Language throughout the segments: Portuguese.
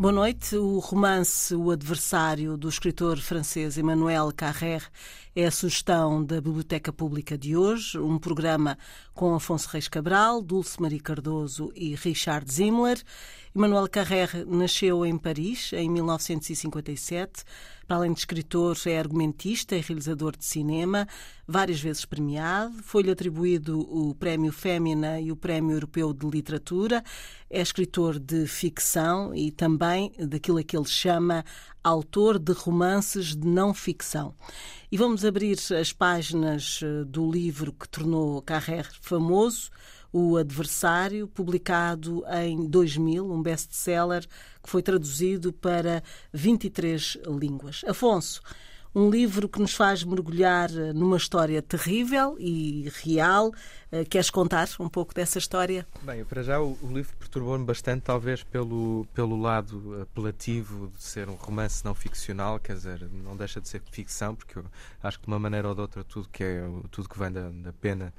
Boa noite. O romance O Adversário, do escritor francês Emmanuel Carrère, é a sugestão da Biblioteca Pública de hoje, um programa com Afonso Reis Cabral, Dulce Maria Cardoso e Richard Zimmler. Emmanuel Carrère nasceu em Paris em 1957. Para além de escritor, é argumentista e realizador de cinema, várias vezes premiado. Foi-lhe atribuído o Prémio Fémina e o Prémio Europeu de Literatura. É escritor de ficção e também daquilo a que ele chama autor de romances de não ficção. E vamos abrir as páginas eh, do livro que tornou Carrère famoso, O Adversário, publicado em 2000, um best-seller que foi traduzido para 23 línguas. Afonso, um livro que nos faz mergulhar eh, numa história terrível e real. Eh, queres contar um pouco dessa história? Bem, para já o, livro perturbou-me bastante, talvez pelo, pelo lado apelativo de ser um romance não ficcional, quer dizer, não deixa de ser ficção, porque eu acho que de uma maneira ou de outra tudo que, é, tudo que vem da, da pena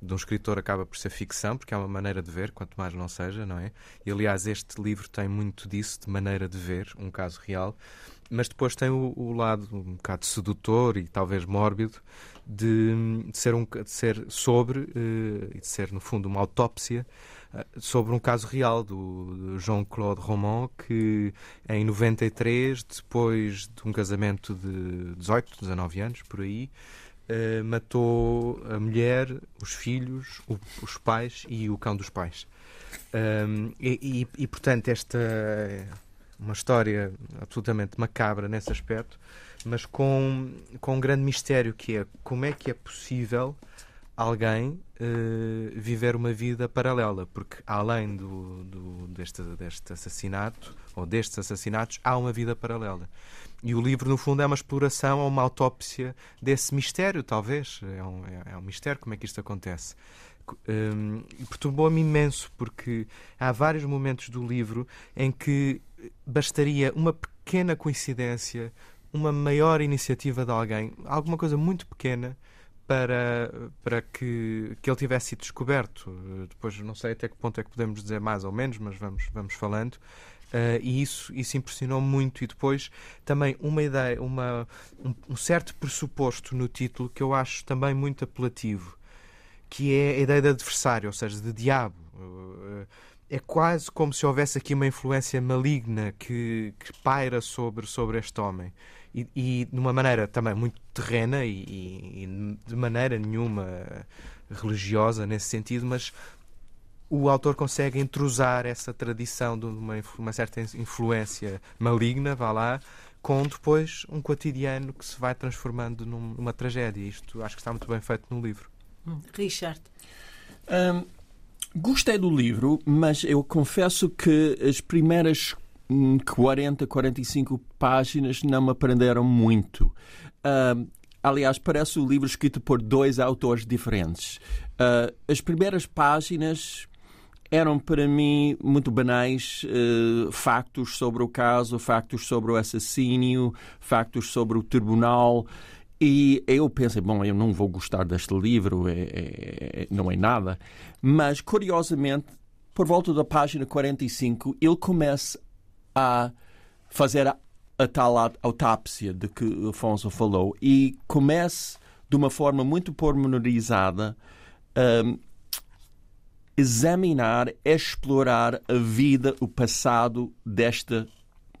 de um escritor acaba por ser ficção, porque é uma maneira de ver, quanto mais não seja, não é? E aliás, este livro tem muito disso, de maneira de ver, um caso real mas depois tem o, o, lado um bocado sedutor e talvez mórbido de, de ser, um, de ser sobre, uh, e de ser, no fundo, uma autópsia uh, sobre um caso real do Jean-Claude Roman, que em 93, depois de um casamento de 18, 19 anos, por aí, uh, matou a mulher, os filhos, o, os pais e o cão dos pais. Um, e, e, e, portanto, esta uma história absolutamente macabra nesse aspecto, mas com, com um grande mistério que é como é que é possível alguém uh, viver uma vida paralela, porque além do, do, deste, deste assassinato, ou destes assassinatos, há uma vida paralela. E o livro, no fundo, é uma exploração ou uma autópsia desse mistério, talvez. É um, é, é um mistério como é que isto acontece. Um, perturbou-me imenso, porque há vários momentos do livro em que bastaria uma pequena coincidência, uma maior iniciativa de alguém, alguma coisa muito pequena para, para que, que ele tivesse sido descoberto. Depois não sei até que ponto é que podemos dizer mais ou menos, mas vamos, vamos falando. Uh, e isso, isso impressionou muito. E depois também uma ideia, uma, um, um, certo pressuposto no título que eu acho também muito apelativo, que é a ideia de adversário, ou seja, de diabo. Uh, é quase como se houvesse aqui uma influência maligna que, que paira sobre, sobre este homem. E, e de uma maneira também muito terrena e, e, de maneira nenhuma religiosa nesse sentido, mas o autor consegue entrosar essa tradição de uma, uma certa influência maligna, vá lá, com depois um cotidiano que se vai transformando numa tragédia. Isto acho que está muito bem feito no livro. Hum, Richard. Um, Gostei do livro, mas eu confesso que as primeiras 40, hum, 45 páginas não me aprenderam muito. Uh, aliás, parece o um livro escrito por dois autores diferentes. Uh, as primeiras páginas eram para mim muito banais uh, factos sobre o caso, factos sobre o assassínio, factos sobre o tribunal. E eu pensei, bom, eu não vou gostar deste livro, é, é, é, não é nada. Mas, curiosamente, por volta da página 45, ele começa a fazer a, a tal autápsia de que o Afonso falou e começa, de uma forma muito pormenorizada, um, examinar, explorar a vida, o passado desta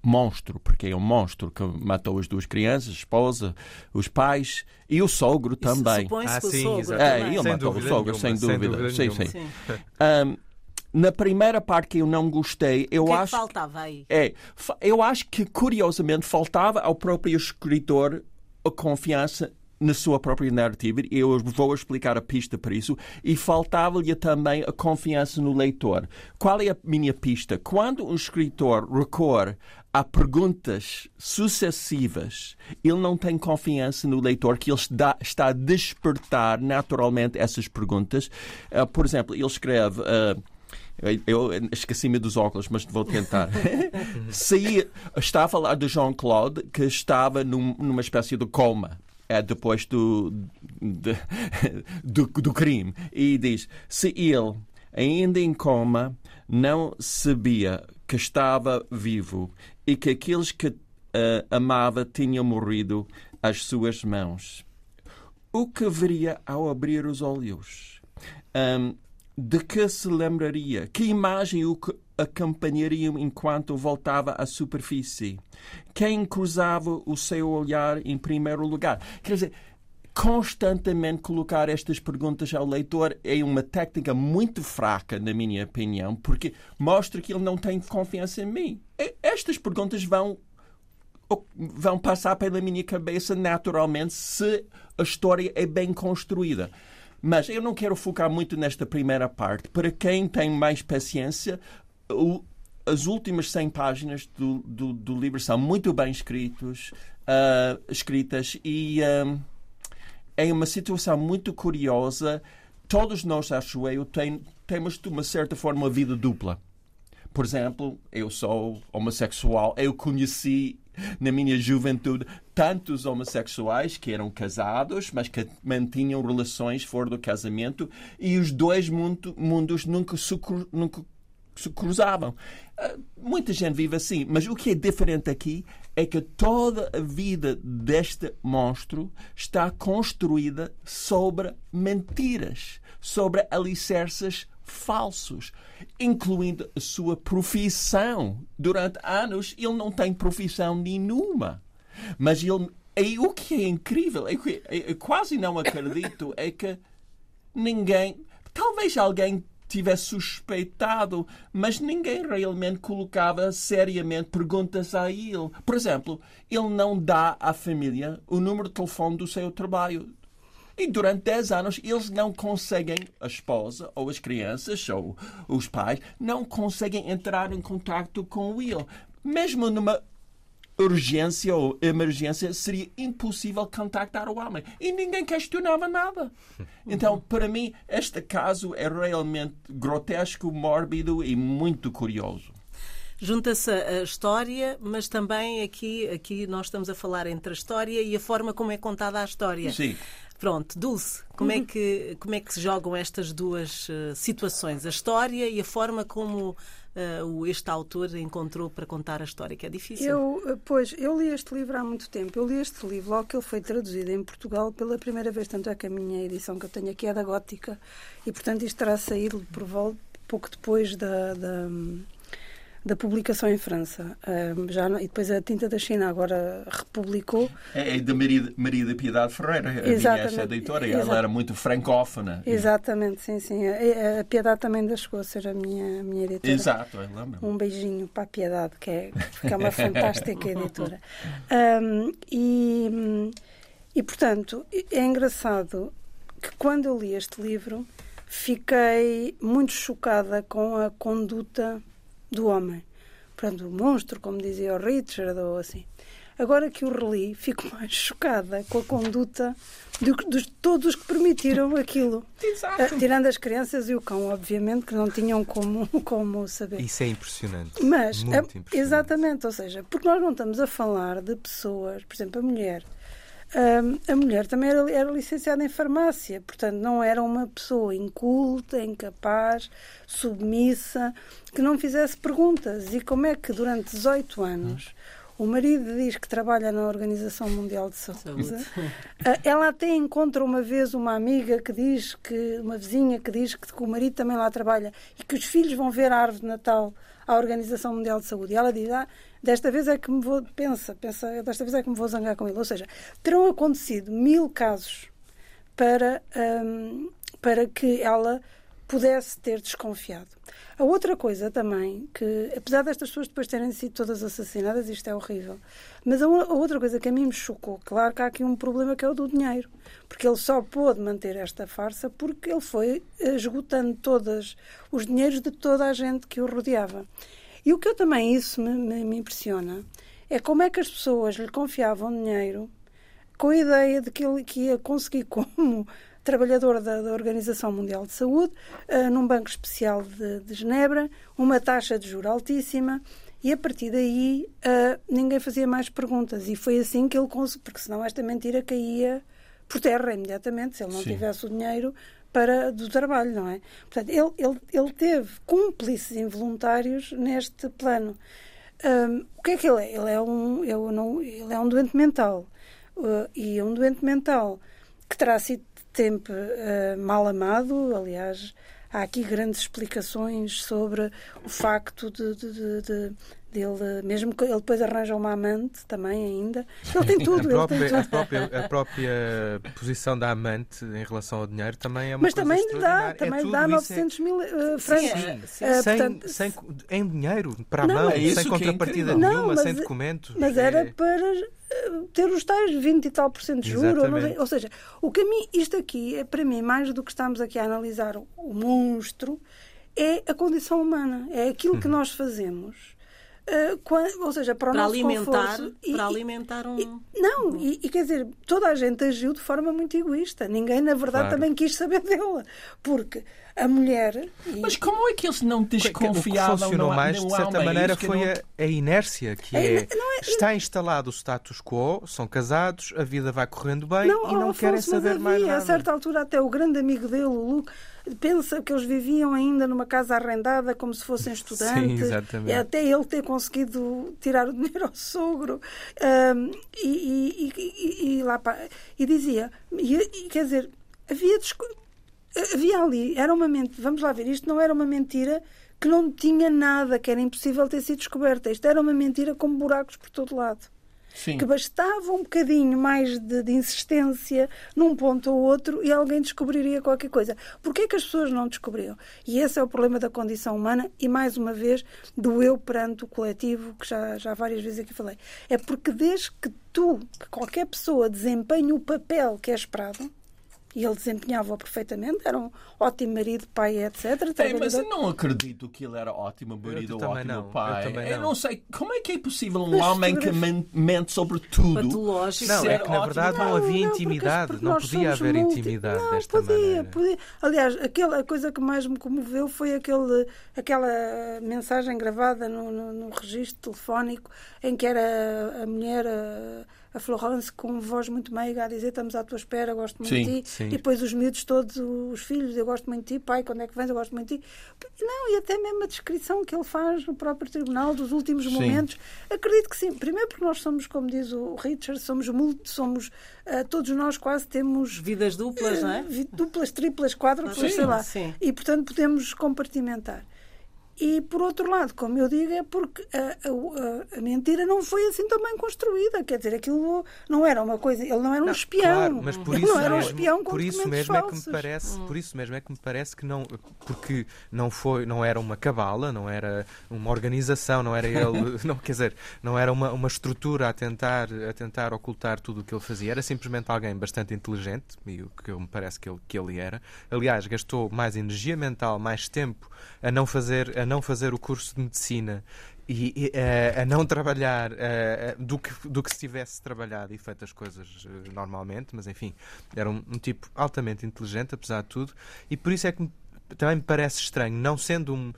monstro, porque é um monstro que matou as duas crianças, a esposa, os pais e o sogro também. Ah, sim, sogro é, ele sem matou o sogro, nenhuma, sem dúvida. Sem dúvida sim, sim. sim. Um, na primeira parte que eu não gostei, eu que acho. que faltava aí? É, eu acho que curiosamente faltava ao próprio escritor a confiança na sua própria narrativa, eu vou explicar a pista para isso, e faltava-lhe também a confiança no leitor. Qual é a minha pista? Quando um escritor recorre a perguntas sucessivas, ele não tem confiança no leitor que ele está, a despertar naturalmente essas perguntas. Uh, por exemplo, ele escreve. Uh, eu esqueci-me dos óculos, mas vou tentar. Saí, está a falar de Jean-Claude, que estava num, numa espécie de coma é depois do, de, do, do crime. E diz: se ele, ainda em coma, não sabia que estava vivo e que aqueles que uh, amava tinham morrido às suas mãos. O que veria ao abrir os olhos? Um, de que se lembraria? Que imagem o acompanharia enquanto voltava à superfície? Quem cruzava o seu olhar em primeiro lugar? Quer dizer, constantemente colocar estas perguntas ao leitor é uma técnica muito fraca, na minha opinião, porque mostra que ele não tem confiança em mim. Estas perguntas vão vão passar pela minha cabeça naturalmente se a história é bem construída. Mas eu não quero focar muito nesta primeira parte. Para quem tem mais paciência, o, as últimas 100 páginas do, do, do, livro são muito bem escritos, uh, escritas e uh, é uma situação muito curiosa. Todos nós, acho eu, tem, temos de uma certa forma uma vida dupla. Por exemplo, eu sou homossexual, eu conheci na minha juventude tantos homossexuais que eram casados, mas que mantinham relações fora do casamento e os dois mundos nunca se, nunca se cruzavam. Ah, muita gente vive assim, mas o que é diferente aqui é que toda a vida deste monstro está construída sobre mentiras, sobre alicerces falsos, incluindo a sua profissão. Durante anos ele não tem profissão nenhuma. Mas ele. E o que é incrível, é que eu quase não acredito, é que ninguém. Talvez alguém tivesse suspeitado, mas ninguém realmente colocava seriamente perguntas a ele. Por exemplo, ele não dá à família o número de telefone do seu trabalho. E durante 10 anos eles não conseguem, a esposa ou as crianças ou os pais, não conseguem entrar em contato com ele. Mesmo numa urgência ou emergência, seria impossível contactar o homem. E ninguém questionava nada. Então, para mim, este caso é realmente grotesco, mórbido e muito curioso. Junta-se a história, mas também aqui, aqui nós estamos a falar entre a história e a forma como é contada a história. Sim. Pronto, Dulce, como, é que, como é que se jogam estas duas uh, situações? A história e a forma como uh, este autor encontrou para contar a história, que é difícil. Eu, eh, pois, eu li este livro há muito tempo. Eu li este livro logo que ele foi traduzido em Portugal pela primeira vez, tanto é que a minha edição que eu tenho aqui é da Gótica e, portanto, isto terá saído por volta pouco depois da, da da publicação em França. Uh, já, e depois a Tinta da China agora republicou. É, é de Maria, Maria da Piedade Ferreira, a editora, e ela era muito francófona. Exatamente, sim, sim. A, a Piedade também da chegou a ser a minha, a minha editora. Exato, eu lembro. Um beijinho para a Piedade, que é, que é uma fantástica editora. Um, e, e, portanto, é engraçado que quando eu li este livro fiquei muito chocada com a conduta do homem. Portanto, o monstro, como dizia o Richard, ou assim. Agora que o reli, fico mais chocada com a conduta de, de todos os que permitiram aquilo. Exato. Uh, tirando as crianças e o cão, obviamente, que não tinham como, como saber. Isso é impressionante. Mas, Muito a, impressionante. exatamente, ou seja, porque nós não estamos a falar de pessoas, por exemplo, a mulher a mulher também era, era, licenciada em farmácia, portanto, não era uma pessoa inculta, incapaz, submissa, que não fizesse perguntas. E como é que durante 18 anos o marido diz que trabalha na Organização Mundial de Saúde, Saúde. ela até encontra uma vez uma amiga que diz que, uma vizinha que diz que, que o marido também lá trabalha e que os filhos vão ver a árvore de Natal à Organização Mundial de Saúde. E ela diz: ah, desta vez é que me vou, pensa, pensa, desta vez é que me vou zangar com ele. Ou seja, terão acontecido mil casos para, um, para que ela pudesse ter desconfiado. A outra coisa também, que apesar destas pessoas depois terem sido todas assassinadas, isto é horrível, mas a, a, outra coisa que a mim me chocou, claro que há aqui um problema que é o do dinheiro, porque ele só pôde manter esta farsa porque ele foi esgotando todos os dinheiros de toda a gente que o rodeava. E o que eu também, isso me, me, me impressiona, é como é que as pessoas lhe confiavam dinheiro com a ideia de que ele que ia conseguir como trabalhador da, da Organização Mundial de Saúde, uh, num banco especial de, de, Genebra, uma taxa de juro altíssima, e a partir daí uh, ninguém fazia mais perguntas. E foi assim que ele conseguiu, porque senão esta mentira caía por terra imediatamente. Se ele não Sim. tivesse o dinheiro para, do trabalho, não é? Portanto, ele, ele, ele teve cúmplices involuntários neste plano. Um, o que é que ele é? Ele é um, eu não, ele é um doente mental. Uh, e é um doente mental que terá sido sempre uh, mal amado, aliás, há aqui grandes explicações sobre o facto de, de, de, de dele, mesmo que ele depois arranja uma amante também ainda. Ele tem tudo. a, própria, ele tudo. A, própria, a própria posição da amante em relação ao dinheiro também é uma Mas coisa também lhe dá, também é lhe dá 900 é... mil uh, francos. Sim, sim. Uh, sem, portanto, sem, em dinheiro, para a não, mão, é sem contrapartida é nenhuma, não, sem documentos. Mas era é. para ter os tais 20 e tal por cento de juros. Ou, ou, seja, o que mim, isto aqui é para mim, mais do que estamos aqui a analisar o, o monstro, é a condição humana. É aquilo que uhum. nós fazemos. Uh, quando, ou seja, para o para nosso alimentar, conforto, para e, alimentar um. E, não, e, e, quer dizer, toda a gente agiu de forma muito egoísta. Ninguém, na verdade, claro. também quis saber dela. Porque a mulher. E... Mas como é que eles não desconfiavam? O que funcionou não, mais, não de certa maneira, foi não... a, a, inércia, que é, é, é, está instalado o status quo, são casados, a vida vai correndo bem não, e não Afonso, querem saber havia, mais nada. A certa altura, até o grande amigo dele, o Luke, pensa que eles viviam ainda numa casa arrendada como se fossem estudantes. Sim, exatamente. E até ele ter conseguido tirar o dinheiro ao sogro. Um, e, e, e, e, lá, e dizia, e, quer dizer, havia havia ali, era uma mentira, vamos lá ver, isto não era uma mentira que não tinha nada, que era impossível ter sido descoberta. Isto era uma mentira com buracos por todo lado. Sim. Que bastava um bocadinho mais de, de, insistência num ponto ou outro e alguém descobriria qualquer coisa. Porquê é que as pessoas não descobriam? E esse é o problema da condição humana e, mais uma vez, do eu perante o coletivo, que já, já várias vezes aqui falei. É porque desde que tu, que qualquer pessoa desempenhe o papel que é esperado, e ele desempenhava-o perfeitamente, era um ótimo marido, pai, etc. É, mas eu não acredito que ele era ótimo marido ou ótimo não. pai. Eu, não. eu, não. sei como é que é possível um mas homem que mente sobre tudo. Patológico. Não, é que na verdade não, não havia intimidade, não, não podia haver multi... intimidade não, desta podia, maneira. Podia. Aliás, aquela, a coisa que mais me comoveu foi aquele, aquela mensagem gravada no, no, no registro telefónico em que era a mulher. A, a Florence com voz muito meiga a dizer estamos à tua espera, gosto muito sim, de ti. Sim. E depois os miúdos todos, os filhos, eu gosto muito de ti, pai, quando é que vens, eu gosto muito de ti. Não, e até mesmo a descrição que ele faz no próprio tribunal dos últimos momentos. Acredito que sim. Primeiro porque nós somos, como diz o Richard, somos multi, somos uh, todos nós quase temos vidas duplas, uh, não é? Duplas, triplas, quádruplas, sei lá. Sim. E portanto podemos compartimentar. E, por outro lado, como eu digo, é porque a, a, a, mentira não foi assim também construída. Quer dizer, aquilo não era uma coisa. Ele não era um não, espião. Claro, mas por ele isso não era um mesmo, espião com por isso mesmo falsos. é que me parece, por isso mesmo é que me parece que não, porque não foi, não era uma cabala, não era uma organização, não era ele, não quer dizer, não era uma, uma estrutura a tentar a tentar ocultar tudo o que ele fazia. Era simplesmente alguém bastante inteligente e o que me parece que ele que ele era. Aliás, gastou mais energia mental, mais tempo a não fazer a não fazer o curso de medicina e, e uh, a não trabalhar uh, do, que, do que se tivesse trabalhado e feito as coisas normalmente, mas enfim, era um, um, tipo altamente inteligente, apesar de tudo, e por isso é que também me parece estranho, não sendo um,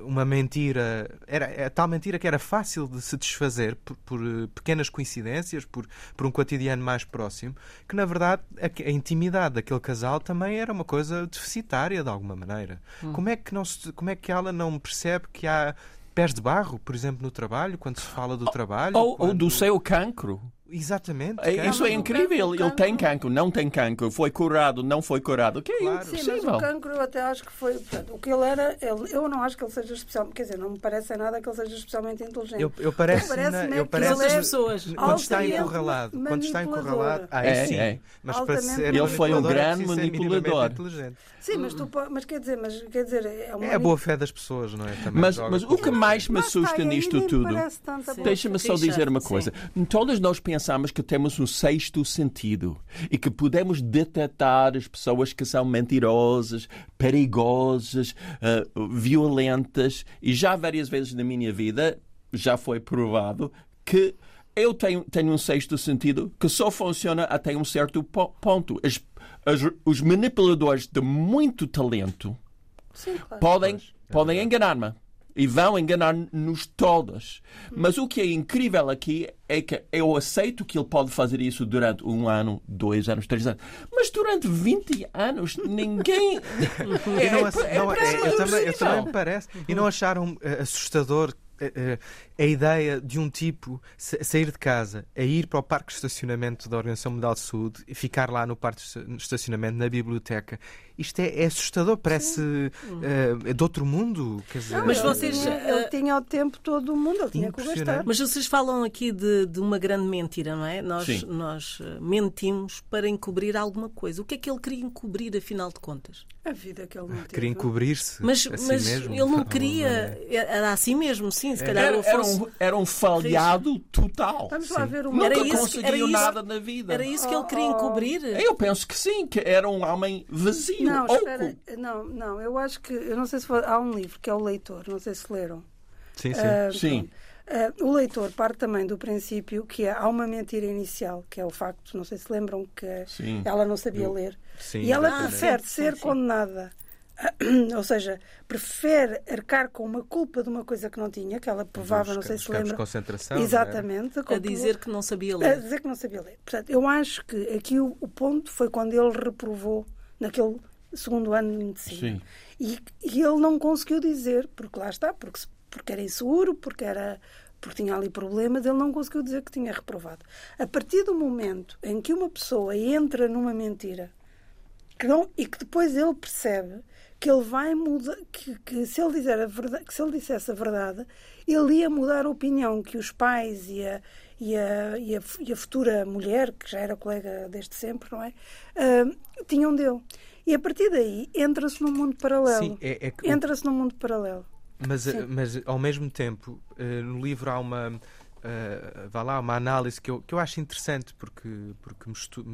uma mentira, era é tal mentira que era fácil de se desfazer por, por, pequenas coincidências, por, por um cotidiano mais próximo, que na verdade a, a, intimidade daquele casal também era uma coisa deficitária de alguma maneira. Hum. Como é que não se, como é que ela não percebe que há pés de barro, por exemplo, no trabalho, quando se fala do trabalho? Ou, quando... ou do seu cancro. Exatamente. É, isso é incrível. Ele, ele tem cancro, não tem cancro, foi curado, não foi curado. Que é claro. Sim, mas o cancro eu até acho que foi. Portanto, o que ele era, ele, eu não acho que ele seja especial. Quer dizer, não me parece nada que ele seja especialmente inteligente. Eu, eu parece, parece eu parece outras pessoas. Quando está encurralado, quando está encurralado, aí é, sim. É. Mas para ser ele foi um grande é manipulador. Sim, mas, tu, mas quer dizer, mas quer dizer, é, uma é a boa fé das pessoas, não é? Também mas, mas o que mais me assusta nisto tudo, deixa-me só dizer uma coisa. Todos nós pensamos que temos um sexto sentido e que podemos detectar as pessoas que são mentirosas, perigosas, uh, violentas. E já várias vezes na minha vida já foi provado que eu tenho, tenho um sexto sentido que só funciona até um certo ponto. As, as, os manipuladores de muito talento Sim, claro. podem, podem enganar-me. E vão enganar-nos todos. Mas o que é incrível aqui é que eu aceito que ele pode fazer isso durante um ano, dois anos, três anos. Mas durante 20 anos, ninguém. E não, é, não, é, é, eu, também, eu também me parece. E não acharam eh, assustador eh, eh, a ideia de um tipo sa- sair de casa, a ir para o parque de estacionamento da Organização Mundial de Saúde e ficar lá no parque de esta- estacionamento, na biblioteca? Isto é, é assustador, parece eh, de outro mundo. Quer dizer, Mas Ele vocês, tinha- eh, ele tinha o tempo todo do mundo, ele tinha que o gastar. Impressionante. Mas vocês falam aqui de, de uma grande mentira, não é? Nós, Sim. nós eh, mentimos para encobrir alguma coisa. O que é que ele queria encobrir, afinal de contas? A vida que ele não teve. queria encobrir-se Mas, a si mas mesmo. ele não queria. alguma maneira. Era assim mesmo, sim, se calhar Era, ele era fosse. um, era um falhado total. Vamos lá ver o Nunca isso conseguiu era isso- nada na vida. Era isso que ele queria oh. encobrir? Eu penso que sim, que era um homem vazio, Não, oco. espera, não, não, eu acho que, eu não sei se foi, há um livro que é o Leitor, não sei se leram. Sim, sim. Ah, Sim. Ah, o leitor parte também do princípio que é, há uma mentira inicial, que é o facto, não sei se lembram, que Sim. ela não sabia Eu- ler. Sim, e ela exatamente. prefere sim, ser sim. condenada, ou seja, prefere arcar com uma culpa de uma coisa que não tinha, que ela provava, não sei se campos de lembra. concentração. não é? Exatamente. A comprovou- dizer que não sabia a ler. dizer que não sabia ler. Portanto, eu acho que aqui o, o ponto foi quando ele reprovou naquele segundo ano de medicina. Sim. E, e ele não conseguiu dizer, porque lá está, porque, porque era inseguro, porque era porque tinha ali problemas, ele não conseguiu dizer que tinha reprovado. A partir do momento em que uma pessoa entra numa mentira que não- e que depois ele percebe que ele vai mudar, que, que se ele dizer a verdade, que se ele dissesse a verdade, ele ia mudar a opinião que os pais e a, e a, e a, e a futura mulher, que já era colega desde sempre, não é? Ah, tinham dele. E a partir daí entra-se num mundo paralelo. Sim, é, é que Entra-se num mundo paralelo. Mas, Sim. mas ao mesmo tempo, eh, no livro há uma. eh, vá lá, uma análise que eu, que eu acho interessante porque, porque mistu-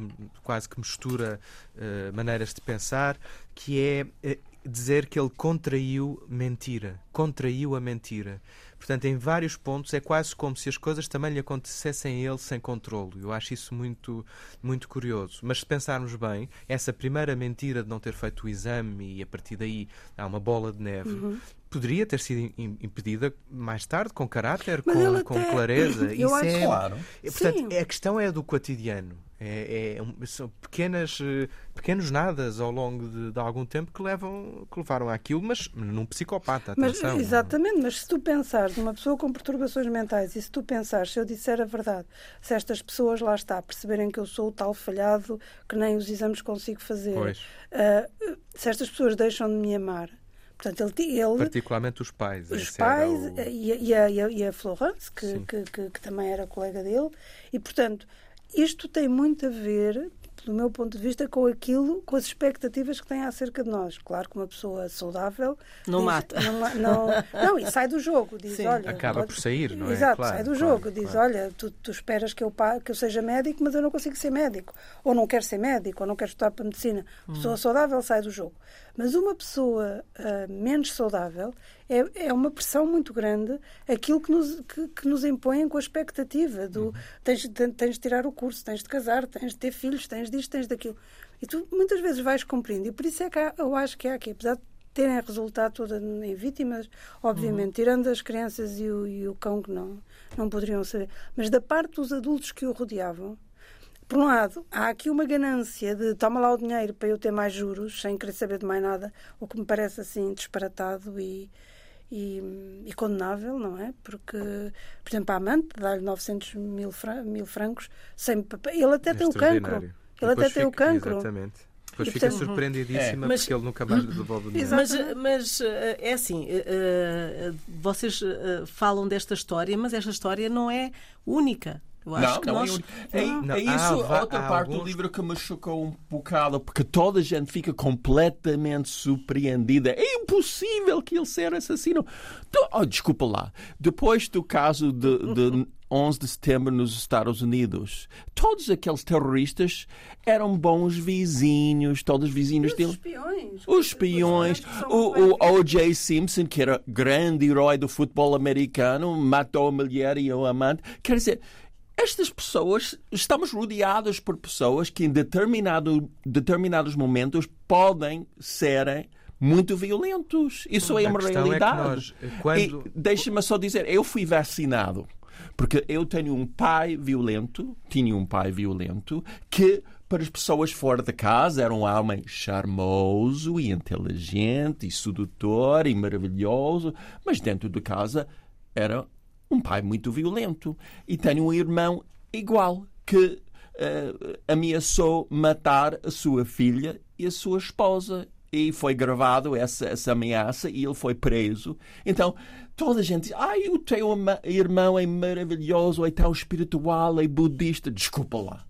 quase que mistura eh, maneiras de pensar, que é eh, dizer que ele contraiu mentira. Contraiu a mentira. Portanto, em vários pontos é quase como se as coisas também lhe acontecessem a ele sem controle. Eu acho isso muito, muito curioso. Mas se pensarmos bem, essa primeira mentira de não ter feito o exame e a partir daí há uma bola de neve, Uhum. poderia ter sido im- impedida mais tarde, com caráter, Mas com, com até- clareza. eu Isso acho- é, Claro. portanto, Sim. a questão é do cotidiano. É, é são pequenas, eh, pequenos nadas ao longo de, de algum tempo que, levam, que levaram àquilo, mas num psicopata, Mas, exatamente, mas se tu pensares numa pessoa com perturbações mentais e se tu pensares, se eu disser a verdade, se estas pessoas lá está, perceberem que eu sou o tal falhado que nem os exames consigo fazer, ah, se estas pessoas deixam de me amar, portanto, ele, ele particularmente os pais. os pais o- e, a- e a, e, a, Florence, que, que, que, que também era colega dele, e portanto, isto tem muito a ver, do meu ponto de vista, com aquilo, com as expectativas que têm acerca de nós. Claro que uma pessoa saudável Não diz- mata. Não, não, não, e sai do jogo, diz, Sim. olha. Acaba pode- por sair, não é? Exato, Claro, sai do claro, jogo, diz, claro. olha, tu, tu esperas que eu, que eu seja médico, mas eu não consigo ser médico. Ou não quero ser médico, ou não quero estudar para medicina. Hum. Pessoa saudável sai do jogo. Mas uma pessoa ah, menos saudável é, é uma pressão muito grande aquilo que nos, que, que nos impõem com a expectativa do Uhum. tens, de- tens de tirar o curso, tens de casar, tens de ter filhos, tens disto, tens daquilo. E tu muitas vezes vais cumprindo. E por isso é que há- eu acho que há aqui, apesar de terem resultado toda em vítimas, obviamente, Uhum. tirando as crianças e o, e o cão que não, não poderiam saber, mas da parte dos adultos que o rodeavam, por um lado, há aqui uma ganância de toma lá o dinheiro para eu ter mais juros, sem querer saber de mais nada, o que me parece assim disparatado e, e, e condenável, não é? Porque, por exemplo, a amante dá-lhe 900 mil, fran- mil francos sem papel. Ele até É tem o cancro. Ele até tem o cancro. Exatamente. Depois E, fica portanto, surpreendidíssima É. Mas- porque ele nunca mais lhe devolve o dinheiro. Mas, mas eh, é assim, eh, eh, vocês falam desta história, mas esta história não é única. Eu acho Não, que não, nós... é, é, Não, é isso va- outra há parte do livro que me chocou um bocado, porque toda a gente fica completamente surpreendida. É impossível que ele seja assassino. Oh, desculpa lá. Depois do caso de, de 11 de setembro nos Estados Unidos, todos aqueles terroristas eram bons vizinhos, todos vizinhos Os dele. espiões. Os espiões, o, o O.J. Simpson, que era grande herói do futebol americano, matou a mulher e o amante. Quer dizer, estas pessoas, estamos rodeados por pessoas que em determinado, determinados momentos podem serem muito violentos. Isso é uma é realidade. nós, quando- Deixa-me só dizer, eu fui vacinado porque eu tenho um pai violento, tinha um pai violento que para as pessoas fora de casa era um homem charmoso e inteligente e sedutor e maravilhoso, mas dentro de casa era um pai muito violento. E tenho um irmão igual que eh, ameaçou matar a sua filha e a sua esposa. E foi gravado essa, essa ameaça e ele foi preso. Então, toda a gente diz: Ai, o teu irmão é maravilhoso, é tão espiritual, é budista. Desculpa lá.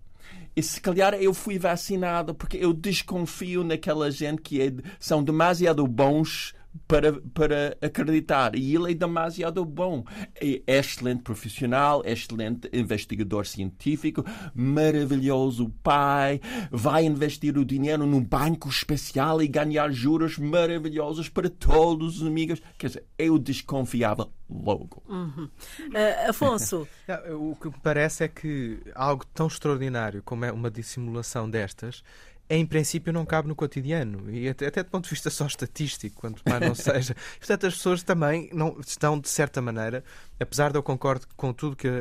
E se calhar eu fui vacinado porque eu desconfio naquela gente que é- são demasiado bons para, para acreditar. E ele é demasiado bom. É excelente profissional, excelente investigador científico, maravilhoso pai, vai investir o dinheiro num banco especial e ganhar juros maravilhosos para todos os amigos. Quer dizer, eu desconfiava logo. Ah, Afonso, Não, O que me parece é que algo tão extraordinário como é uma dissimulação destas, em princípio não cabe no cotidiano. E até, até do ponto de vista só estatístico, quanto mais não seja. Portanto, as pessoas também não estão, de certa maneira, apesar de eu concordo com tudo que a,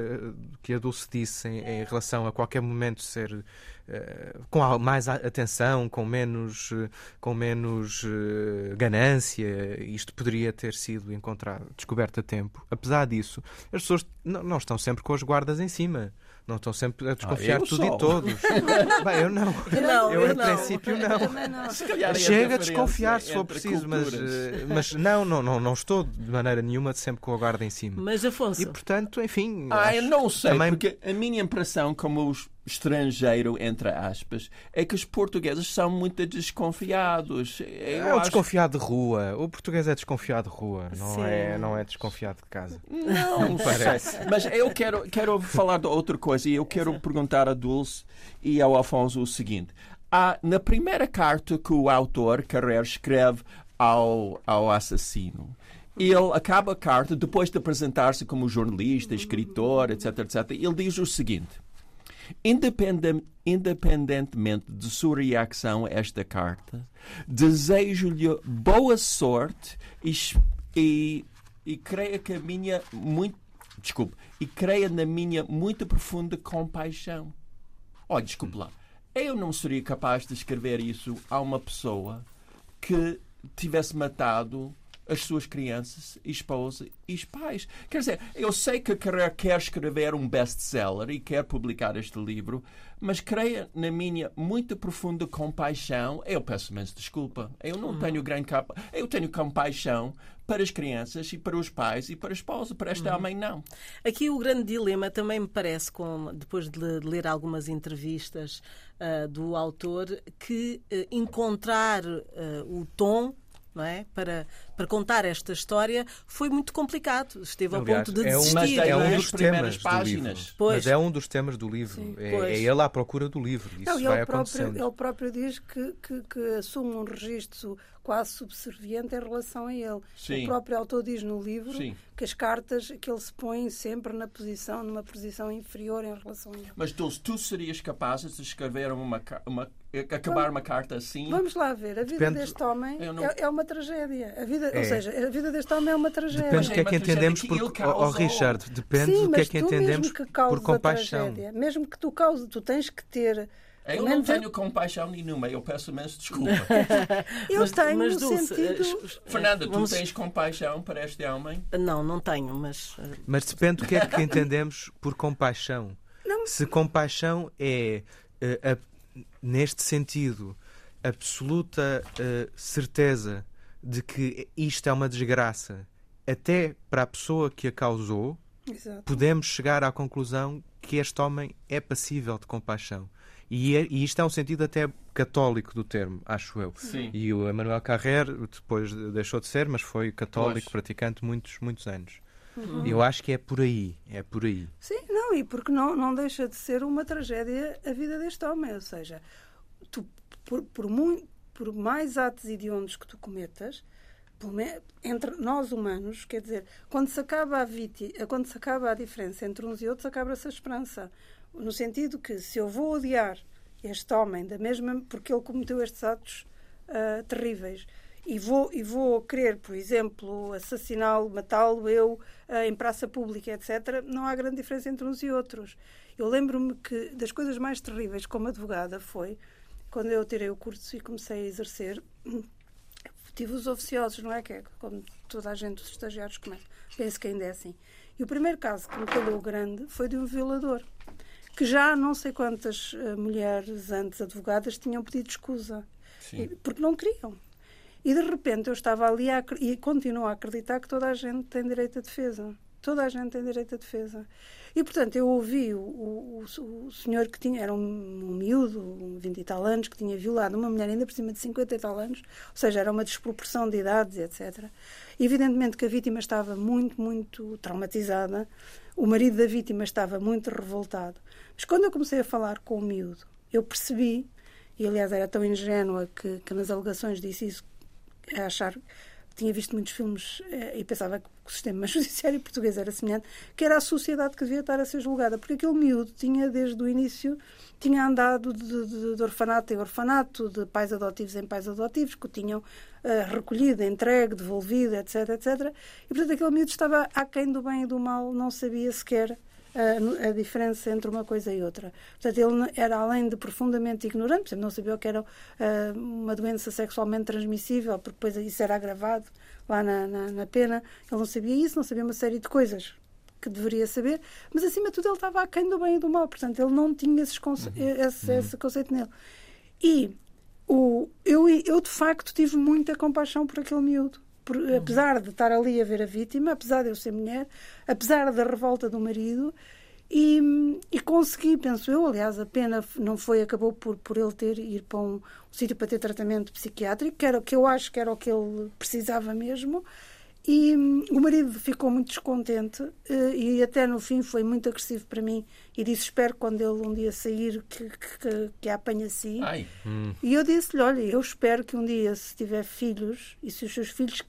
que a Dulce disse em, em relação a qualquer momento ser eh, com mais atenção, com menos, com menos eh, ganância, isto poderia ter sido encontrado, descoberto a tempo. Apesar disso, as pessoas não, não estão sempre com as guardas em cima. Não estão sempre a desconfiar eu de tudo só. e todos. Bem, eu não. não, eu, eu em não. princípio, não. Não. É Chega a desconfiar se for preciso, mas, culturas. mas não, não, não, não estou de maneira nenhuma sempre com a guarda em cima. mas Afonso, E portanto, enfim. Ah, eu não sei, também- porque a minha impressão como os- estrangeiro, entre aspas, é que os portugueses são muito desconfiados. Eu É o acho- desconfiado de rua. O português é desconfiado de rua, não, Sim. é, não é desconfiado de casa. Não, parece. Mas eu quero, quero falar de outra coisa e eu quero perguntar a Dulce e ao Afonso o seguinte. Há, na primeira carta que o autor, Carrer, escreve ao, ao assassino, ele acaba a carta, depois de apresentar-se como jornalista, escritor, etc, etc, ele diz o seguinte. Independem- independentemente de sua reação a esta carta, desejo-lhe boa sorte e, e, e creia que a minha muito desculpe e creia na minha muito profunda compaixão. Olha, desculpe lá. Eu não seria capaz de escrever isso a uma pessoa que tivesse matado as suas crianças, esposa e os pais. Quer dizer, eu sei que quer escrever um best-seller e quer publicar este livro, mas creia na minha muito profunda compaixão. Eu peço imenso desculpa. Eu não tenho grande capa. Eu tenho compaixão para as crianças e para os pais e para a esposa. Para este homem, não. Aqui o grande dilema também me parece, com, depois de le- ler algumas entrevistas ah, do autor, que eh, encontrar ah, o tom não é? para, para contar esta história foi muito complicado. Esteve ao Aliás, ponto de é um, desistir. Mas é um é? as dos primeiras temas do páginas. livro. Pois. Mas é um dos temas do livro. Sim. É, é ele à procura do livro. Isso Não, vai ele, próprio, acontecendo. ele próprio diz que, que, que assume um registro quase subserviente em relação a ele. Sim. O próprio autor diz no livro Sim. que as cartas que ele se põe sempre na posição, numa posição inferior em relação a ele. Mas Dulce, tu serias capaz de escrever uma, uma acabar uma carta assim? Vamos lá ver, a vida Depende- deste homem não- é, é uma tragédia. A vida, É. Ou seja, a vida deste homem é uma tragédia. Depende do que é que entendemos por. que Oh, oh. Richard, depende Sim, do que é que entendemos mesmo que por compaixão. Tragédia, mesmo que tu causes, tu tens que ter. Eu não menos- tenho compaixão nenhuma, eu peço imenso desculpa. Eu Mas- tenho mas, no Dulce, sentido. eh, Fernanda, tu vamos- tens compaixão para este homem? Não, não tenho, mas eh, Mas depende do que é que entendemos por compaixão. Não. Se compaixão é, eh, a- neste sentido, absoluta eh, certeza de que isto é uma desgraça, até para a pessoa que a causou, Exato. podemos chegar à conclusão que este homem é passível de compaixão. E, é- e isto é um sentido até católico do termo, acho eu. Sim. E o Emmanuel Carrer depois deixou de ser, mas foi católico, Pois. praticante muitos, muitos anos. Uhum. Eu acho que é por aí, é por aí. Sim, não, e porque não, não deixa de ser uma tragédia a vida deste homem. Ou seja, tu, por, por, mui- por mais atos hediondos que tu cometas, entre nós humanos, quer dizer, quando se acaba a, viti, quando se acaba a diferença entre uns e outros, acaba-se a esperança. No sentido que se eu vou odiar este homem da mesma porque ele cometeu estes atos ah, terríveis e vou, e vou querer, por exemplo, assassiná-lo, matá-lo eu eh, em praça pública, etc., não há grande diferença entre uns e outros. Eu lembro-me que das coisas mais terríveis como advogada foi quando eu tirei o curso e comecei a exercer. Tive os oficiosos, não é? Que é como toda a gente, os estagiários começam. Penso que ainda é assim. E o primeiro caso que me calhou grande foi de um violador, que já não sei quantas uh, mulheres antes advogadas tinham pedido escusa, porque não queriam. E de repente eu estava ali a, e continuo a acreditar que toda a gente tem direito à defesa. Toda a gente tem direito à defesa. E, portanto, eu ouvi o, o, o senhor que tinha, era um, um miúdo, um 20 e tal anos, que tinha violado uma mulher ainda por cima de 50 e tal anos, ou seja, era uma desproporção de idades, etc. Evidentemente que a vítima estava muito, muito traumatizada, o marido da vítima estava muito revoltado. Mas quando eu comecei a falar com o miúdo, eu percebi, e aliás era tão ingênua que, que nas alegações disse isso, a achar tinha visto muitos filmes eh, e pensava que o sistema judiciário português era semelhante, que era a sociedade que devia estar a ser julgada, porque aquele miúdo tinha, desde o início, tinha andado de, de, de orfanato em orfanato, de pais adotivos em pais adotivos, que o tinham uh, recolhido, entregue, devolvido, etc, etc. E, portanto, aquele miúdo estava aquém do bem e do mal, não sabia sequer a, a, diferença entre uma coisa e outra. Portanto, ele era além de profundamente ignorante, exemplo, não sabia o que era uh, uma doença sexualmente transmissível, porque depois isso era agravado lá na, na, na, pena. Ele não sabia isso, não sabia uma série de coisas que deveria saber, mas acima de tudo ele estava aquém do bem e do mal, portanto ele não tinha conce uhum. esse, uhum. esse conceito nele. E o, eu, eu de facto tive muita compaixão por aquele miúdo por, apesar de estar ali a ver a vítima, apesar de eu ser mulher, apesar da revolta do marido, e, e, consegui, penso eu, aliás, a pena não foi, acabou por, por ele ter ir para um, um sítio para ter tratamento psiquiátrico, que era o que eu acho que era o que ele precisava mesmo. E hum, o marido ficou muito descontente uh, e até no fim foi muito agressivo para mim e disse: Espero quando ele um dia sair que, que, que a apanhe assim. Hum. E eu disse-lhe: Olha, eu espero que um dia, se tiver filhos e se os seus filhos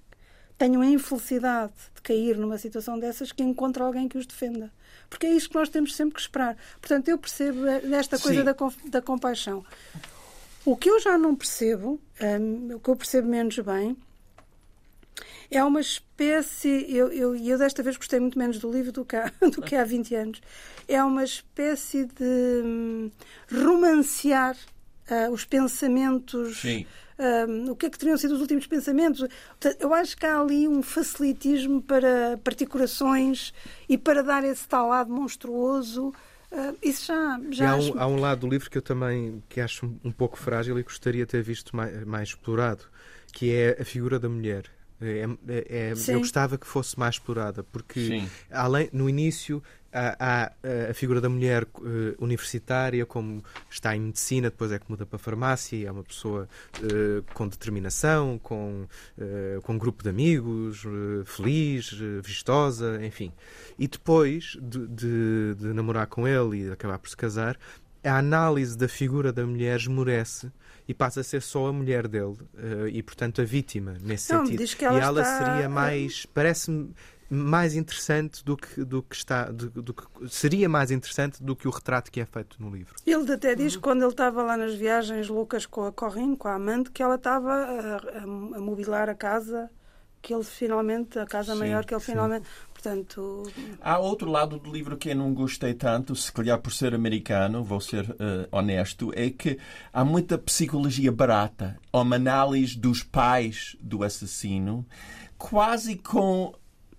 tenham a infelicidade de cair numa situação dessas, que encontre alguém que os defenda. Porque é isso que nós temos sempre que esperar. Portanto, eu percebo esta coisa da, da compaixão. O que eu já não percebo, um, o que eu percebo menos bem, é uma espécie. Eu, eu, eu desta vez gostei muito menos do livro do que há, do que há 20 anos. É uma espécie de um, romancear uh, os pensamentos. Sim um, o que é que teriam sido os últimos pensamentos. Eu acho que há ali um facilitismo para particulações e para dar esse tal lado monstruoso. Uh, isso já, já há, um, há, um, lado do livro que eu também que acho um, um pouco frágil e gostaria de ter visto mais, mais explorado, que é a figura da mulher. É, é, é eu gostava que fosse mais explorada, porque além, no início há, há a figura da mulher uh, universitária, como está em medicina, depois é que muda para a farmácia, é uma pessoa uh, com determinação, com, uh, com um grupo de amigos, feliz, vistosa, enfim. E depois de, de, de namorar com ele e acabar por se casar, a análise da figura da mulher esmorece e passa a ser só a mulher dele e, portanto, a vítima, nesse não, sentido. Ela e ela está... seria mais. Parece-me mais interessante do que, do que está do, do, que seria mais interessante do que o retrato que é feito no livro. Ele até diz que quando ele estava lá nas viagens loucas com a Corrine, com a amante, que ela estava a, a, a mobilar a casa que ele finalmente, a casa sim, maior que ele finalmente. Portanto. Há outro lado do livro que eu não gostei tanto, se calhar por ser americano, vou ser uh, honesto, é que há muita psicologia barata, uma análise dos pais do assassino, quase com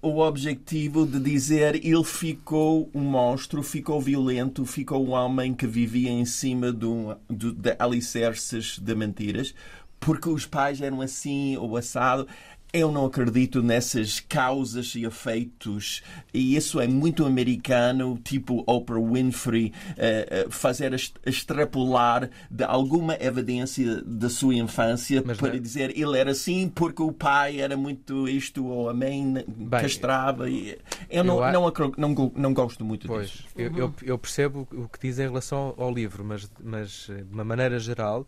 o objetivo de dizer ele ficou um monstro, ficou violento, ficou um homem que vivia em cima de, um, de, de alicerces de mentiras, porque os pais eram assim ou assado. Eu não acredito nessas causas e efeitos, e isso é muito americano, tipo Oprah Winfrey, uh, uh, fazer extrapolar de alguma evidência da sua infância Mas para não... É- dizer ele era assim porque o pai era muito isto ou a mãe Bem, castrava. E eu, não, não, não, não, gosto muito pois, disso. Eu, eu, eu percebo o que diz em relação ao livro, mas, mas de uma maneira geral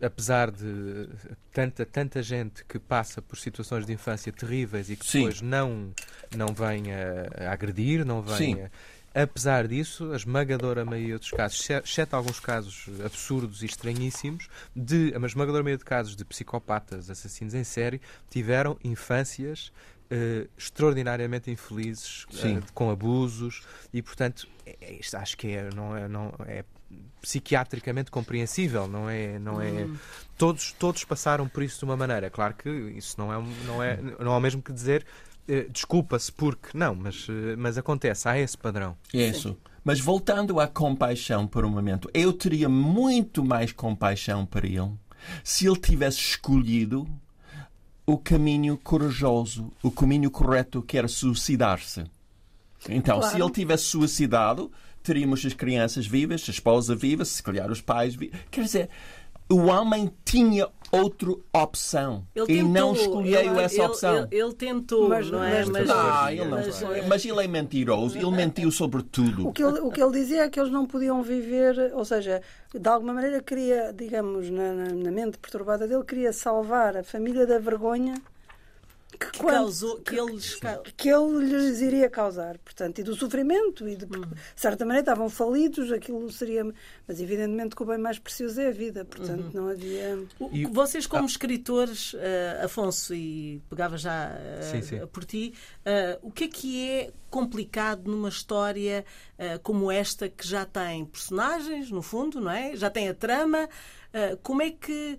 apesar de tanta, tanta gente que passa por situações de infância terríveis e que depois não, não vem a, a agredir, não vem a, Apesar disso, a esmagadora maioria dos casos, exceto alguns casos absurdos e estranhíssimos, de, a esmagadora maioria de casos de psicopatas, assassinos em série, tiveram infâncias Uh, extraordinariamente infelizes, uh, com abusos, e portanto, é, é, acho que é, não é, não é psiquiatricamente compreensível, não é, não é. Hum. Todos, todos passaram por isso de uma maneira. Claro que isso não é, não é, não é o mesmo que dizer uh, desculpa-se porque não, mas, mas acontece, há esse padrão. Isso. Sim. Mas voltando à compaixão por um momento, eu teria muito mais compaixão para ele se ele tivesse escolhido o caminho corajoso, o caminho correto que era suicidar-se. Então, claro. se ele tivesse suicidado, teríamos as crianças vivas, a esposa viva, se calhar os pais vivos. Quer dizer, o homem tinha outra opção ele e tentou, não escolheu ele, essa opção. Ele, ele, tentou, mas, não é? Mas, ah, ele não, mas, mas, ele é mentiroso, ele mentiu sobre tudo. O que, ele, o que ele dizia é que eles não podiam viver, ou seja, de alguma maneira queria, digamos, na, na mente perturbada dele, queria salvar a família da vergonha que, que, causou, que, eles... que ele lhes iria causar, portanto, e do sofrimento, e de, hum. de certa maneira estavam falidos, aquilo seria. Mas evidentemente que o bem mais precioso é a vida, portanto, uhum. não havia. E... Vocês, como ah. escritores, uh, Afonso, e pegava já uh, sim, sim. por ti, uh, o que é que é complicado numa história como esta, que já tem personagens, no fundo, não é? Já tem a trama, como é que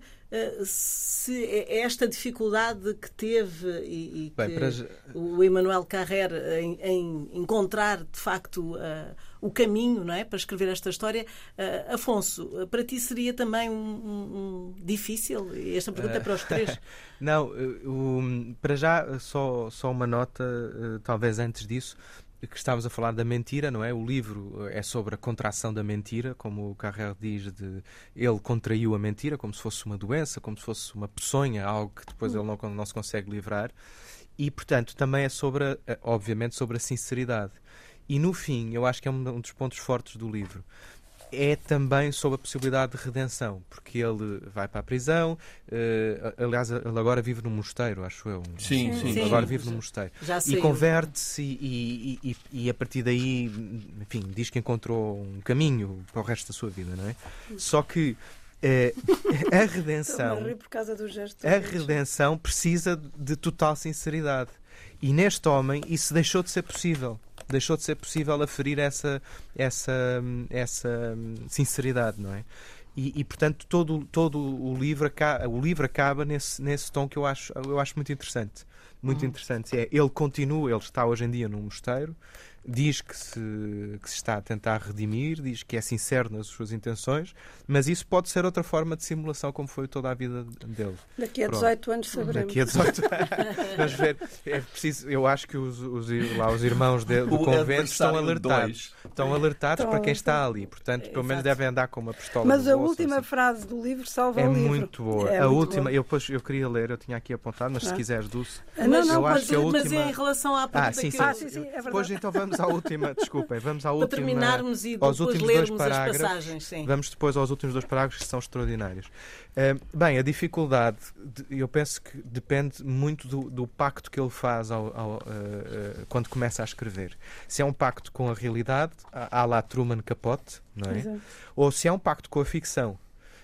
se é esta dificuldade que teve e, e Bem, que para... o Emmanuel Carrer em, em, encontrar de facto uh, o caminho não é, para escrever esta história. Uh, Afonso, para ti seria também um, um, um difícil? Esta pergunta é para os três. Não, para já só, só uma nota, talvez antes disso que estávamos a falar da mentira, não é? O livro é sobre a contração da mentira, como o Carrer diz, de ele contraiu a mentira como se fosse uma doença, como se fosse uma peçonha, algo que depois ele não, não se consegue livrar. E, portanto, também é sobre, a, obviamente, sobre a sinceridade. E no fim, eu acho que é um dos pontos fortes do livro é também sobre a possibilidade de redenção, porque ele vai para a prisão, uh, aliás, ele agora vive num mosteiro, acho eu. Sim, sim. sim. Agora vive num mosteiro. e converte-se e, e, e, e, a partir daí, enfim, diz que encontrou um caminho para o resto da sua vida, não é? Só que uh, a redenção. a redenção precisa de total sinceridade. E neste homem isso deixou de ser possível deixou de ser possível aferir essa, essa, essa sinceridade, não é? E, e, portanto todo, todo o livro acaba, o livro acaba nesse, nesse tom que eu acho, eu acho muito interessante muito uhum. interessante é ele continua ele está hoje em dia num mosteiro diz que se, que se está a tentar redimir, diz que é sincero nas suas intenções, mas isso pode ser outra forma de simulação, como foi toda a vida dele. Daqui a Pronto. 18 anos saberemos. Daqui a 18 Vamos ver. É preciso, eu acho que os, os, lá, os irmãos de, do o convento estão alertados. Estão alertados para quem está ali. Portanto, pelo menos devem andar com uma pistola. Mas a última assim. frase do livro salva é o livro. Muito boa. É a muito última, boa. Eu, depois, eu queria ler, eu tinha aqui apontado, mas não. se quiseres, Dulce. Não, não, eu acho que a última... mas em relação à pergunta ah, sim, sim. Ah, sim, sim, é verdade. Pois então vamos à última. Desculpem, vamos à última. Para terminarmos e depois aos lermos as passagens. Sim. Vamos depois aos últimos dois parágrafos que são extraordinários. Uh, bem, a dificuldade, eu penso que depende muito do, do pacto que ele faz ao, ao, uh, quando começa a escrever. Se é um pacto com a realidade, à la Truman Capote, não é? Exato. Ou se é um pacto com a ficção.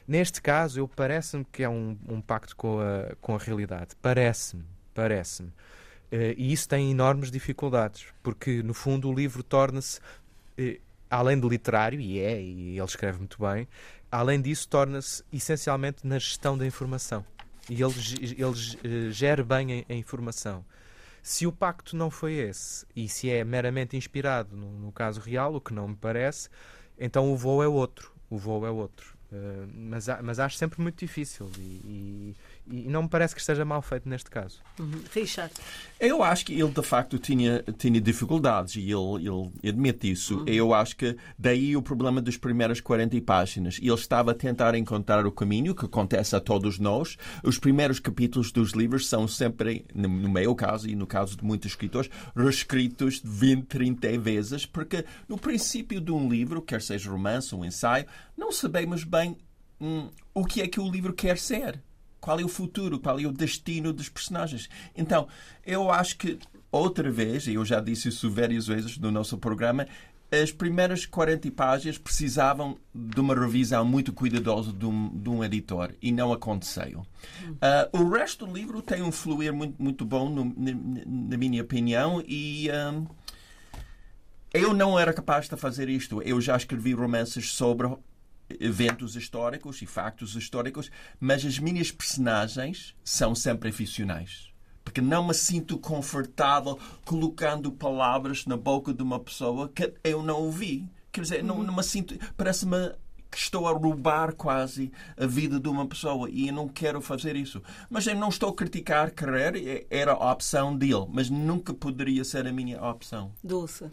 Neste caso, eu parece-me que é um, um pacto com a, com a realidade. Parece-me, parece-me. Uh, e isso tem enormes dificuldades, porque no fundo o livro torna-se, uh, além de literário, e é, e ele escreve muito bem, além disso torna-se essencialmente na gestão da informação. E ele, ele uh, gera bem a, a, informação. Se o pacto não foi esse, e se é meramente inspirado no, no caso real, o que não me parece, então o voo é outro. O voo é outro. mas, mas acho sempre muito difícil e, e não me parece que esteja mal feito neste caso. Uhum. Richard. Eu acho que ele de facto tinha, tinha dificuldades e ele, ele admite isso. Uhum. Eu acho que daí o problema das primeiras 40 páginas. Ele estava a tentar encontrar o caminho, que acontece a todos nós. Os primeiros capítulos dos livros são sempre, no meu caso e no caso de muitos escritores, reescritos 20, 30 vezes, porque no princípio de um livro, quer seja romance ou ensaio, não sabemos bem hum, o que é que o livro quer ser qual é o futuro, qual é o destino dos personagens. Então, eu acho que, outra vez, e eu já disse isso várias vezes no nosso programa, as primeiras 40 páginas precisavam de uma revisão muito cuidadosa de um, de um editor e não aconteceu. Uh, o resto do livro tem um fluir muito, muito bom, no, na, na, minha opinião, e um, eu não era capaz de fazer isto. Eu já escrevi romances sobre eventos históricos e factos históricos, mas as minhas personagens são sempre ficcionais porque não me sinto confortável colocando palavras na boca de uma pessoa que eu não ouvi. Quer dizer, não, não me sinto. Parece-me que estou a roubar quase a vida de uma pessoa e eu não quero fazer isso. Mas eu não estou a criticar querer, era a opção dele, mas nunca poderia ser a minha opção. Dulce.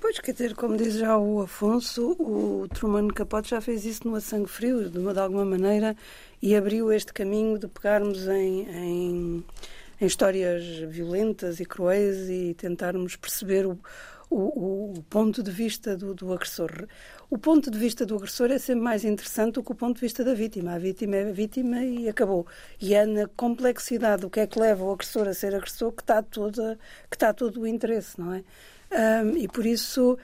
Pois, quer dizer, como diz já o Afonso, o Truman Capote já fez isso no A Sangue Frio, de, uma, de alguma maneira, e abriu este caminho de pegarmos em, em em histórias violentas e cruéis e tentarmos perceber o, o, o ponto de vista do, do, agressor. O ponto de vista do agressor é sempre mais interessante do que o ponto de vista da vítima. A vítima é a vítima e acabou. E é na complexidade do que é que leva o agressor a ser agressor que está, toda, que está todo o interesse, não é? Um, e por isso,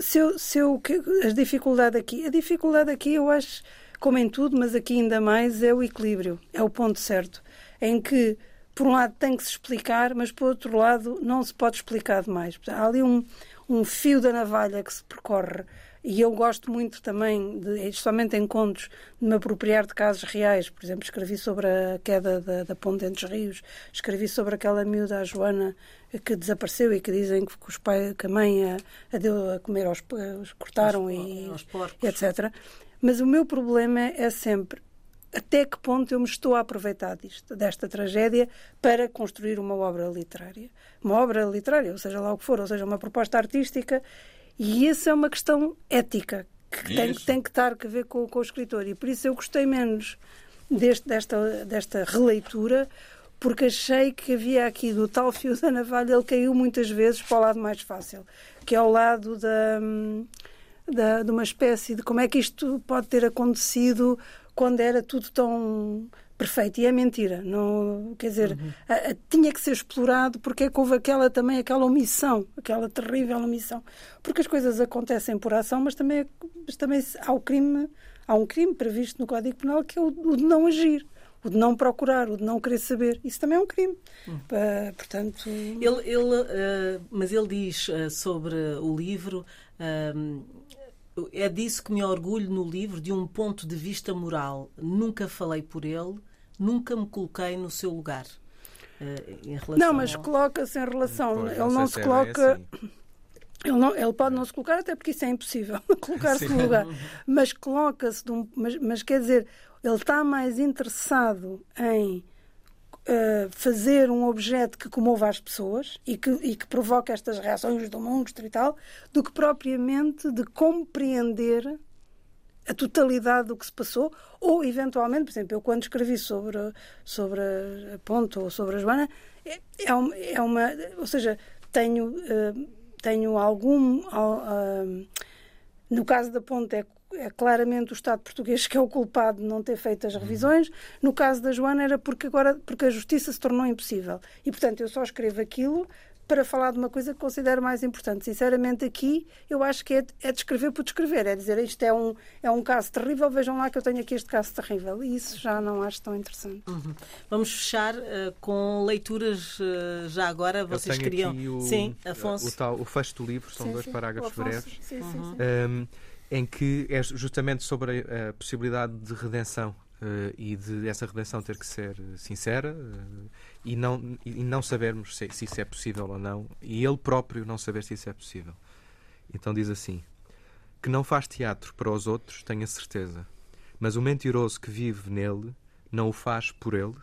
se eu, se eu, a dificuldade aqui, a dificuldade aqui eu acho, como em tudo, mas aqui ainda mais, é o equilíbrio, é o ponto certo, em que por um lado tem que se explicar, mas por outro lado não se pode explicar demais. Há ali um, um fio da navalha que se percorre. E eu gosto muito também, de, especialmente em contos, de me apropriar de casos reais. Por exemplo, escrevi sobre a queda da, da ponte entre os rios, escrevi sobre aquela miúda, a Joana, que desapareceu e que dizem que, os pai, que a mãe a, a deu a comer aos, os cortaram aos, e, aos porcos. etc. Mas o meu problema é sempre até que ponto eu me estou a aproveitar disto, desta tragédia para construir uma obra literária. Uma obra literária, ou seja lá o que for, ou seja, uma proposta artística. E isso é uma questão ética que tem, tem, que estar a ver com, com, o escritor. E por isso eu gostei menos deste, desta, desta releitura, porque achei que havia aqui do tal fio da navalha, ele caiu muitas vezes para o lado mais fácil, que é o lado da, da, de uma espécie de como é que isto pode ter acontecido quando era tudo tão perfeito. E é mentira. Não, quer dizer, uhum. a, a, tinha que ser explorado porque é que houve aquela, também aquela omissão, aquela terrível omissão. Porque as coisas acontecem por ação, mas também, mas também há o crime, há um crime previsto no Código Penal que é o, o de não agir o de não procurar, o de não querer saber. Isso também é um crime. Uh, portanto... Ele, ele uh, mas ele diz uh, sobre o livro é disso que me orgulho no livro, de um ponto de vista moral. Nunca falei por ele, nunca me coloquei no seu lugar. Não, mas ao... coloca-se em relação. Pois, ele não, se é coloca. Assim. Ele, não, ele pode não se colocar, até porque isso é impossível, colocar-se no lugar. Mas coloca-se, um, mas, mas quer dizer, ele está mais interessado em uh, fazer um objeto que comova as pessoas e que, e que provoca estas reações do monstro e tal, do que propriamente de compreender a totalidade do que se passou, ou eventualmente, por exemplo, eu quando escrevi sobre, sobre a Ponte ou sobre a Joana, é, é, uma, é uma ou seja, tenho, uh, tenho algum. Uh, no caso da Ponte, é é claramente o Estado português que é o culpado de não ter feito as revisões. No caso da Joana era porque agora porque a justiça se tornou impossível. E portanto eu só escrevo aquilo para falar de uma coisa que considero mais importante. Sinceramente, aqui eu acho que é, é descrever por descrever, é dizer isto é um, é um caso terrível, vejam lá que eu tenho aqui este caso terrível. E isso já não acho tão interessante. Uhum. Vamos fechar uh, com leituras uh, já agora. Vocês queriam. O, sim, Afonso. O, tal, o fecho do livro, são sim, dois sim. parágrafos breves. Sim, sim, uhum. um, em que é justamente sobre a, a possibilidade de redenção uh, e de essa redenção ter que ser sincera uh, e, não, e não sabermos se, se, isso é possível ou não, e ele próprio não saber se isso é possível. Então diz assim: Que não faz teatro para os outros, tenho a certeza, mas o mentiroso que vive nele não o faz por ele.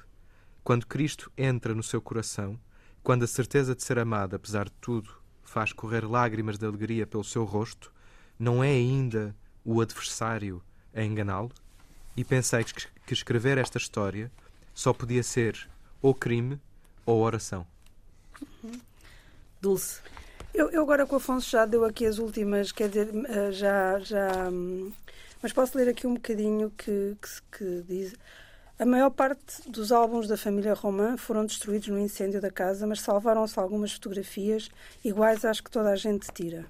Quando Cristo entra no seu coração, quando a certeza de ser amado, apesar de tudo, faz correr lágrimas de alegria pelo seu rosto, não é ainda o adversário a enganá-lo? E pensei que escrever esta história só podia ser ou crime ou oração. Dulce. Eu, eu, agora com o Afonso já deu aqui as últimas, quer dizer, eh, já. já hum, mas posso ler aqui um bocadinho que, que, que diz. A maior parte dos álbuns da família Roman foram destruídos no incêndio da casa, mas salvaram-se algumas fotografias iguais às que toda a gente tira.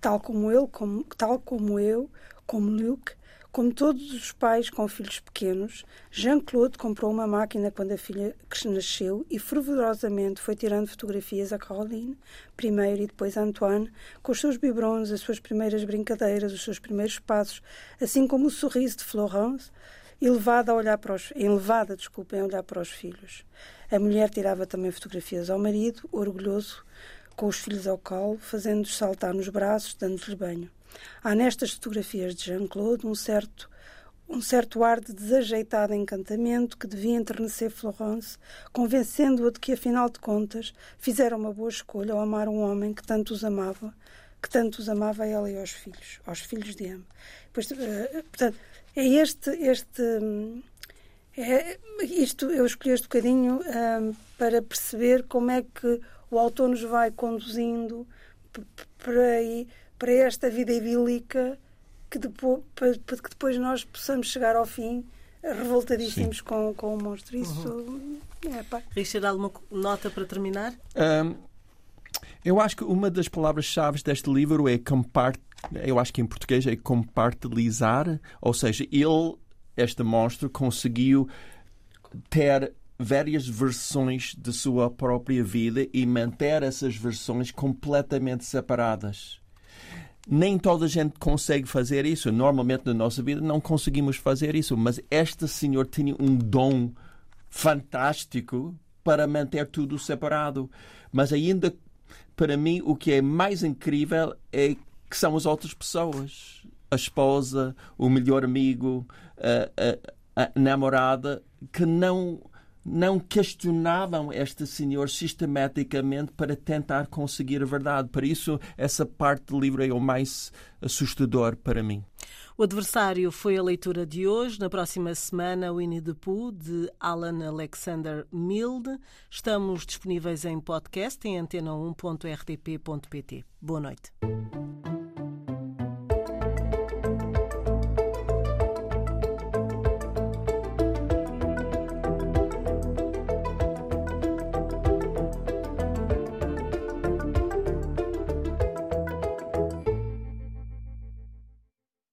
Tal como ele, como, tal como eu, como Luke, como todos os pais com filhos pequenos, Jean-Claude comprou uma máquina quando a filha nasceu e fervorosamente foi tirando fotografias a Caroline, primeiro e depois a Antoine, com os seus biberons, as suas primeiras brincadeiras, os seus primeiros passos, assim como o sorriso de Florence, elevada a olhar para os, elevada, desculpem, a olhar para os filhos. A mulher tirava também fotografias ao marido, orgulhoso, com os filhos ao colo, fazendo-os saltar nos braços, dando-lhe banho. Há nestas fotografias de Jean-Claude um certo um certo ar de desajeitado encantamento que devia enternecer Florence, convencendo-a de que, afinal de contas, fizera uma boa escolha ao amar um homem que tanto os amava, que tanto os amava a ela e aos filhos, aos filhos de. Pois, uh, portanto, é este, este é, isto eu escolhi este bocadinho um, para perceber como é que o autor nos vai conduzindo para, aí, para esta vida idílica que depois, que depois nós possamos chegar ao fim revoltadíssimos com, com o monstro. Isso uhum. é pá. Richard, alguma nota para terminar? Um, eu acho que uma das palavras-chave deste livro é compart eu acho que em português é compartilizar, ou seja, ele, este monstro, conseguiu ter várias versões de sua própria vida e manter essas versões completamente separadas. Nem toda a gente consegue fazer isso. Normalmente na nossa vida não conseguimos fazer isso, mas este senhor tinha um dom fantástico para manter tudo separado. Mas ainda para mim o que é mais incrível é que são as outras pessoas. A esposa, o melhor amigo, a, a, a namorada, que não não questionavam este senhor sistematicamente para tentar conseguir a verdade. Por isso, essa parte do livro é o mais assustador para mim. O adversário foi a leitura de hoje. Na próxima semana, Winnie the Pooh, de Alan Alexander Milde. Estamos disponíveis em podcast em antena1.rtp.pt. Boa noite.